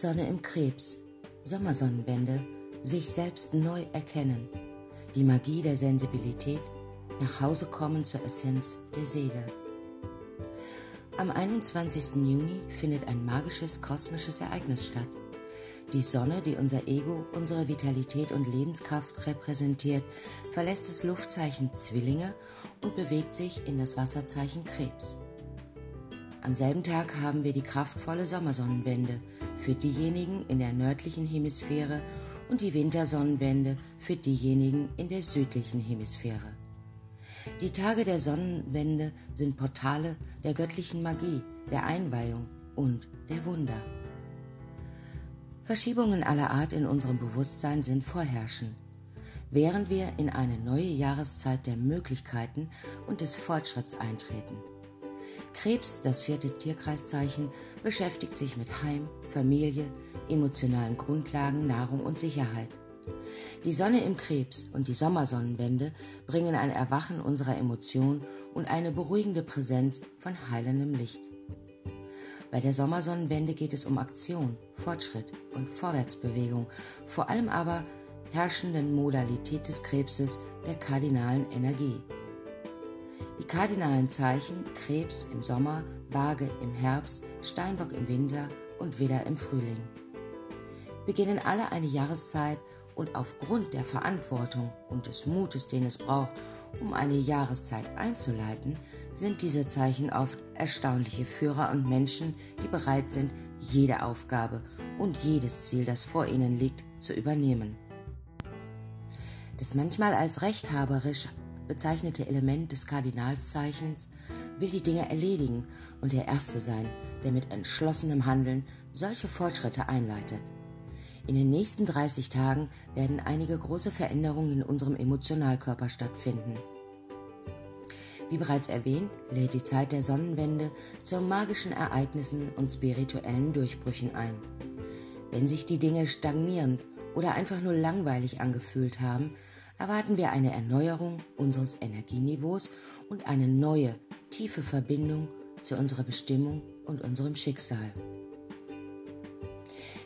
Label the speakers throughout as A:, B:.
A: Sonne im Krebs, Sommersonnenwende, sich selbst neu erkennen, die Magie der Sensibilität, nach Hause kommen zur Essenz der Seele. Am 21. Juni findet ein magisches kosmisches Ereignis statt. Die Sonne, die unser Ego, unsere Vitalität und Lebenskraft repräsentiert, verlässt das Luftzeichen Zwillinge und bewegt sich in das Wasserzeichen Krebs. Am selben Tag haben wir die kraftvolle Sommersonnenwende für diejenigen in der nördlichen Hemisphäre und die Wintersonnenwende für diejenigen in der südlichen Hemisphäre. Die Tage der Sonnenwende sind Portale der göttlichen Magie, der Einweihung und der Wunder. Verschiebungen aller Art in unserem Bewusstsein sind vorherrschend, während wir in eine neue Jahreszeit der Möglichkeiten und des Fortschritts eintreten. Krebs, das vierte Tierkreiszeichen, beschäftigt sich mit Heim, Familie, emotionalen Grundlagen, Nahrung und Sicherheit. Die Sonne im Krebs und die Sommersonnenwende bringen ein Erwachen unserer Emotionen und eine beruhigende Präsenz von heilendem Licht. Bei der Sommersonnenwende geht es um Aktion, Fortschritt und Vorwärtsbewegung, vor allem aber herrschenden Modalität des Krebses, der kardinalen Energie. Kardinalen Zeichen Krebs im Sommer, Waage im Herbst, Steinbock im Winter und Widder im Frühling beginnen alle eine Jahreszeit und aufgrund der Verantwortung und des Mutes, den es braucht, um eine Jahreszeit einzuleiten, sind diese Zeichen oft erstaunliche Führer und Menschen, die bereit sind, jede Aufgabe und jedes Ziel, das vor ihnen liegt, zu übernehmen. Das manchmal als rechthaberisch bezeichnete Element des Kardinalszeichens will die Dinge erledigen und der Erste sein, der mit entschlossenem Handeln solche Fortschritte einleitet. In den nächsten 30 Tagen werden einige große Veränderungen in unserem Emotionalkörper stattfinden. Wie bereits erwähnt, lädt die Zeit der Sonnenwende zu magischen Ereignissen und spirituellen Durchbrüchen ein. Wenn sich die Dinge stagnierend oder einfach nur langweilig angefühlt haben, erwarten wir eine Erneuerung unseres Energieniveaus und eine neue, tiefe Verbindung zu unserer Bestimmung und unserem Schicksal.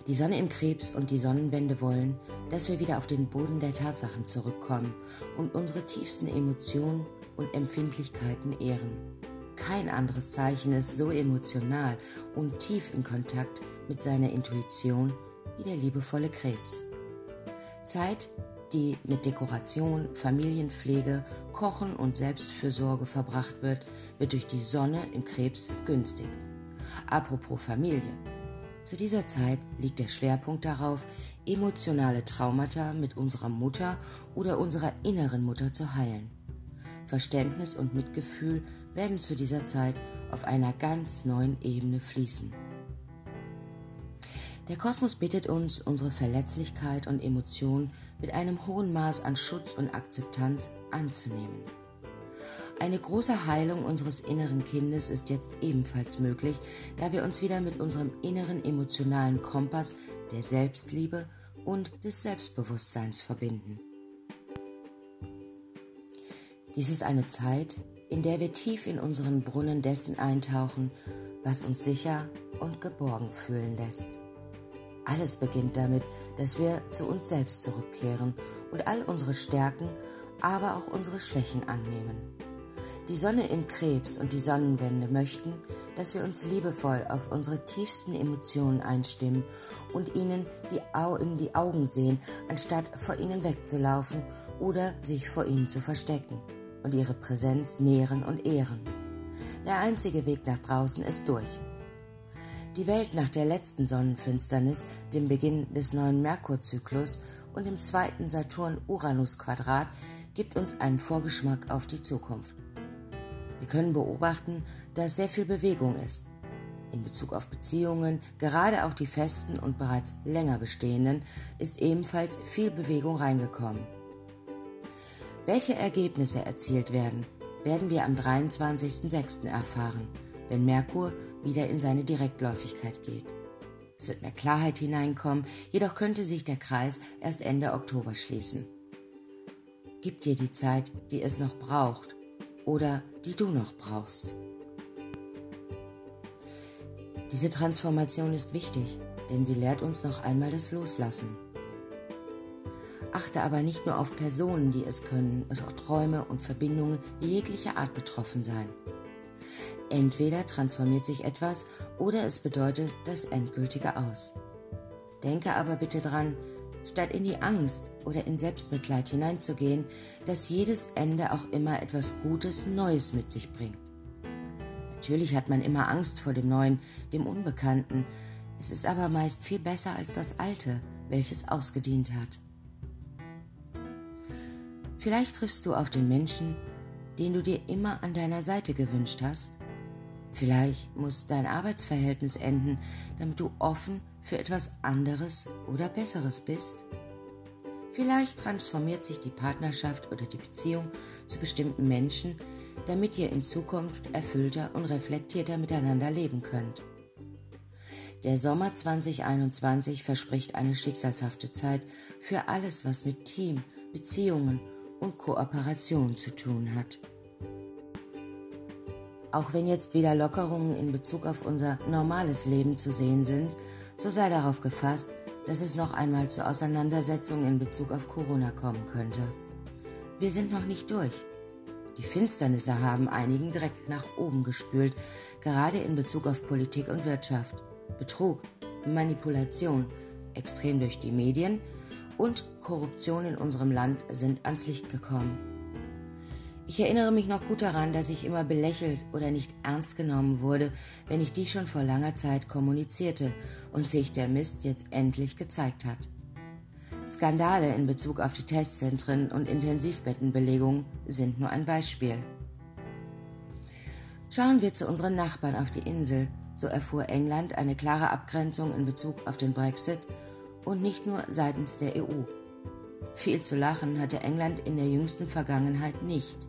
A: Die Sonne im Krebs und die Sonnenwende wollen, dass wir wieder auf den Boden der Tatsachen zurückkommen und unsere tiefsten Emotionen und Empfindlichkeiten ehren. Kein anderes Zeichen ist so emotional und tief in Kontakt mit seiner Intuition wie der liebevolle Krebs. Zeit, die mit Dekoration, Familienpflege, Kochen und Selbstfürsorge verbracht wird, wird durch die Sonne im Krebs günstig. Apropos Familie. Zu dieser Zeit liegt der Schwerpunkt darauf, emotionale Traumata mit unserer Mutter oder unserer inneren Mutter zu heilen. Verständnis und Mitgefühl werden zu dieser Zeit auf einer ganz neuen Ebene fließen. Der Kosmos bittet uns, unsere Verletzlichkeit und Emotionen mit einem hohen Maß an Schutz und Akzeptanz anzunehmen. Eine große Heilung unseres inneren Kindes ist jetzt ebenfalls möglich, da wir uns wieder mit unserem inneren emotionalen Kompass der Selbstliebe und des Selbstbewusstseins verbinden. Dies ist eine Zeit, in der wir tief in unseren Brunnen dessen eintauchen, was uns sicher und geborgen fühlen lässt. Alles beginnt damit, dass wir zu uns selbst zurückkehren und all unsere Stärken, aber auch unsere Schwächen annehmen. Die Sonne im Krebs und die Sonnenwende möchten, dass wir uns liebevoll auf unsere tiefsten Emotionen einstimmen und ihnen die Au in die Augen sehen, anstatt vor ihnen wegzulaufen oder sich vor ihnen zu verstecken und ihre Präsenz nähren und ehren. Der einzige Weg nach draußen ist durch. Die Welt nach der letzten Sonnenfinsternis, dem Beginn des neuen Merkurzyklus und dem zweiten Saturn-Uranus-Quadrat gibt uns einen Vorgeschmack auf die Zukunft. Wir können beobachten, dass sehr viel Bewegung ist. In Bezug auf Beziehungen, gerade auch die festen und bereits länger bestehenden, ist ebenfalls viel Bewegung reingekommen. Welche Ergebnisse erzielt werden, werden wir am 23.06. erfahren, wenn Merkur wieder in seine Direktläufigkeit geht. Es wird mehr Klarheit hineinkommen, jedoch könnte sich der Kreis erst Ende Oktober schließen. Gib dir die Zeit, die es noch braucht, oder die du noch brauchst. Diese Transformation ist wichtig, denn sie lehrt uns noch einmal das Loslassen. Achte aber nicht nur auf Personen, die es können, es auch Träume und Verbindungen jeglicher Art betroffen sein. Entweder transformiert sich etwas oder es bedeutet das Endgültige aus. Denke aber bitte dran, statt in die Angst oder in Selbstmitleid hineinzugehen, dass jedes Ende auch immer etwas Gutes Neues mit sich bringt. Natürlich hat man immer Angst vor dem Neuen, dem Unbekannten. Es ist aber meist viel besser als das Alte, welches ausgedient hat. Vielleicht triffst du auf den Menschen, den du dir immer an deiner Seite gewünscht hast. Vielleicht muss dein Arbeitsverhältnis enden, damit du offen für etwas anderes oder Besseres bist. Vielleicht transformiert sich die Partnerschaft oder die Beziehung zu bestimmten Menschen, damit ihr in Zukunft erfüllter und reflektierter miteinander leben könnt. Der Sommer 2021 verspricht eine schicksalshafte Zeit für alles, was mit Team, Beziehungen und Kooperation zu tun hat. Auch wenn jetzt wieder Lockerungen in Bezug auf unser normales Leben zu sehen sind, so sei darauf gefasst, dass es noch einmal zu Auseinandersetzungen in Bezug auf Corona kommen könnte. Wir sind noch nicht durch. Die Finsternisse haben einigen Dreck nach oben gespült, gerade in Bezug auf Politik und Wirtschaft. Betrug, Manipulation, extrem durch die Medien und Korruption in unserem Land sind ans Licht gekommen. Ich erinnere mich noch gut daran, dass ich immer belächelt oder nicht ernst genommen wurde, wenn ich dies schon vor langer Zeit kommunizierte und sich der Mist jetzt endlich gezeigt hat. Skandale in Bezug auf die Testzentren und Intensivbettenbelegungen sind nur ein Beispiel. Schauen wir zu unseren Nachbarn auf die Insel, so erfuhr England eine klare Abgrenzung in Bezug auf den Brexit und nicht nur seitens der EU. Viel zu lachen hatte England in der jüngsten Vergangenheit nicht.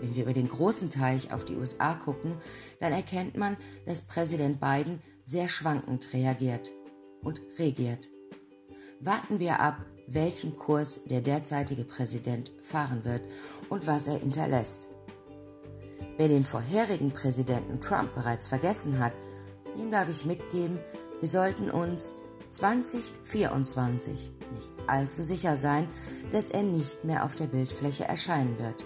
A: Wenn wir über den großen Teich auf die USA gucken, dann erkennt man, dass Präsident Biden sehr schwankend reagiert und regiert. Warten wir ab, welchen Kurs der derzeitige Präsident fahren wird und was er hinterlässt. Wer den vorherigen Präsidenten Trump bereits vergessen hat, dem darf ich mitgeben, wir sollten uns 2024 nicht allzu sicher sein, dass er nicht mehr auf der Bildfläche erscheinen wird.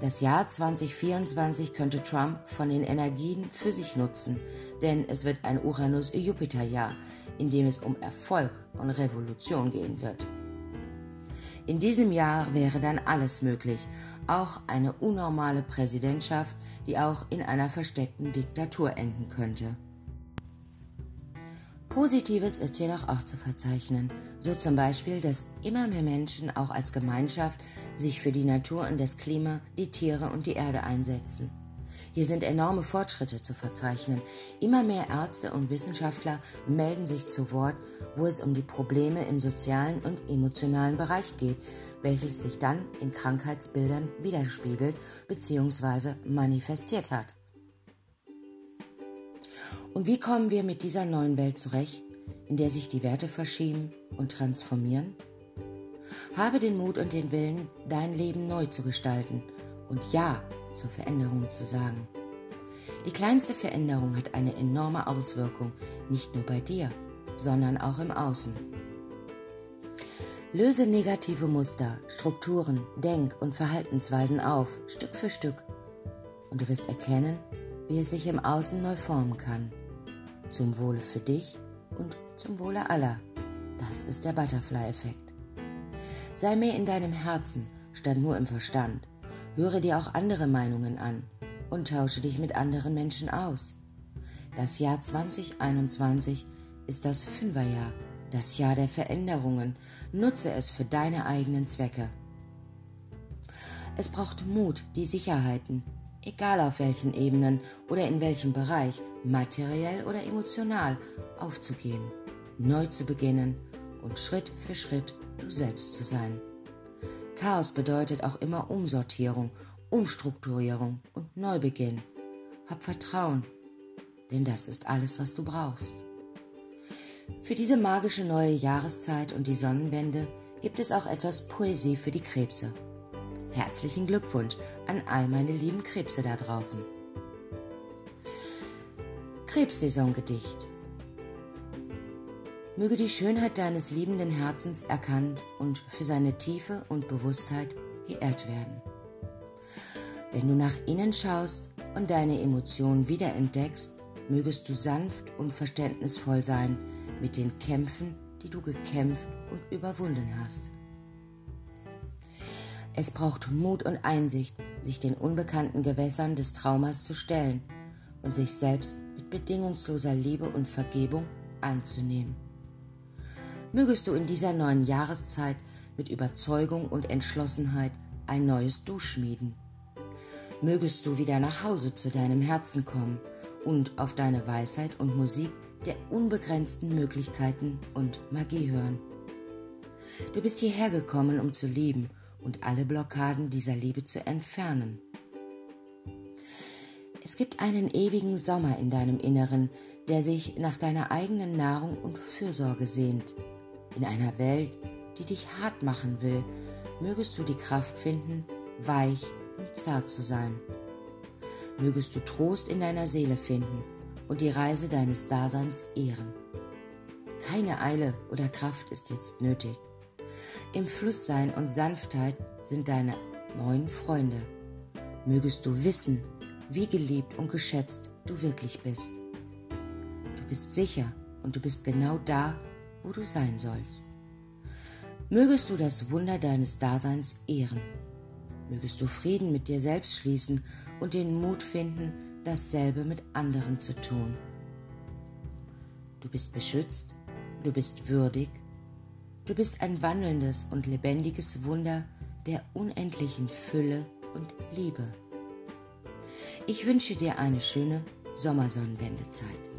A: Das Jahr 2024 könnte Trump von den Energien für sich nutzen, denn es wird ein Uranus-Jupiter-Jahr, in dem es um Erfolg und Revolution gehen wird. In diesem Jahr wäre dann alles möglich, auch eine unnormale Präsidentschaft, die auch in einer versteckten Diktatur enden könnte. Positives ist jedoch auch zu verzeichnen, so zum Beispiel, dass immer mehr Menschen auch als Gemeinschaft sich für die Natur und das Klima, die Tiere und die Erde einsetzen. Hier sind enorme Fortschritte zu verzeichnen. Immer mehr Ärzte und Wissenschaftler melden sich zu Wort, wo es um die Probleme im sozialen und emotionalen Bereich geht, welches sich dann in Krankheitsbildern widerspiegelt bzw. manifestiert hat. Und wie kommen wir mit dieser neuen Welt zurecht, in der sich die Werte verschieben und transformieren? Habe den Mut und den Willen, dein Leben neu zu gestalten und Ja zur Veränderung zu sagen. Die kleinste Veränderung hat eine enorme Auswirkung, nicht nur bei dir, sondern auch im Außen. Löse negative Muster, Strukturen, Denk- und Verhaltensweisen auf, Stück für Stück, und du wirst erkennen, wie es sich im Außen neu formen kann zum Wohle für dich und zum Wohle aller. Das ist der Butterfly-Effekt. Sei mehr in deinem Herzen statt nur im Verstand. Höre dir auch andere Meinungen an und tausche dich mit anderen Menschen aus. Das Jahr 2021 ist das Fünferjahr, das Jahr der Veränderungen. Nutze es für deine eigenen Zwecke. Es braucht Mut, die Sicherheiten, egal auf welchen Ebenen oder in welchem Bereich, materiell oder emotional, aufzugeben, neu zu beginnen und Schritt für Schritt du selbst zu sein. Chaos bedeutet auch immer Umsortierung, Umstrukturierung und Neubeginn. Hab Vertrauen, denn das ist alles, was du brauchst. Für diese magische neue Jahreszeit und die Sonnenwende gibt es auch etwas Poesie für die Krebse. Herzlichen Glückwunsch an all meine lieben Krebse da draußen. Krebssaisongedicht. Möge die Schönheit deines liebenden Herzens erkannt und für seine Tiefe und Bewusstheit geehrt werden. Wenn du nach innen schaust und deine Emotionen wiederentdeckst, mögest du sanft und verständnisvoll sein mit den Kämpfen, die du gekämpft und überwunden hast. Es braucht Mut und Einsicht, sich den unbekannten Gewässern des Traumas zu stellen und sich selbst mit bedingungsloser Liebe und Vergebung anzunehmen. Mögest du in dieser neuen Jahreszeit mit Überzeugung und Entschlossenheit ein neues Du schmieden. Mögest du wieder nach Hause zu deinem Herzen kommen und auf deine Weisheit und Musik der unbegrenzten Möglichkeiten und Magie hören. Du bist hierher gekommen, um zu lieben und alle Blockaden dieser Liebe zu entfernen. Es gibt einen ewigen Sommer in deinem Inneren, der sich nach deiner eigenen Nahrung und Fürsorge sehnt. In einer Welt, die dich hart machen will, mögest du die Kraft finden, weich und zart zu sein. Mögest du Trost in deiner Seele finden und die Reise deines Daseins ehren. Keine Eile oder Kraft ist jetzt nötig. Im Flusssein und Sanftheit sind deine neuen Freunde. Mögest du wissen, wie geliebt und geschätzt du wirklich bist. Du bist sicher und du bist genau da, wo du sein sollst. Mögest du das Wunder deines Daseins ehren. Mögest du Frieden mit dir selbst schließen und den Mut finden, dasselbe mit anderen zu tun. Du bist beschützt, du bist würdig, du bist ein wandelndes und lebendiges Wunder der unendlichen Fülle und Liebe. Ich wünsche dir eine schöne Sommersonnenwendezeit.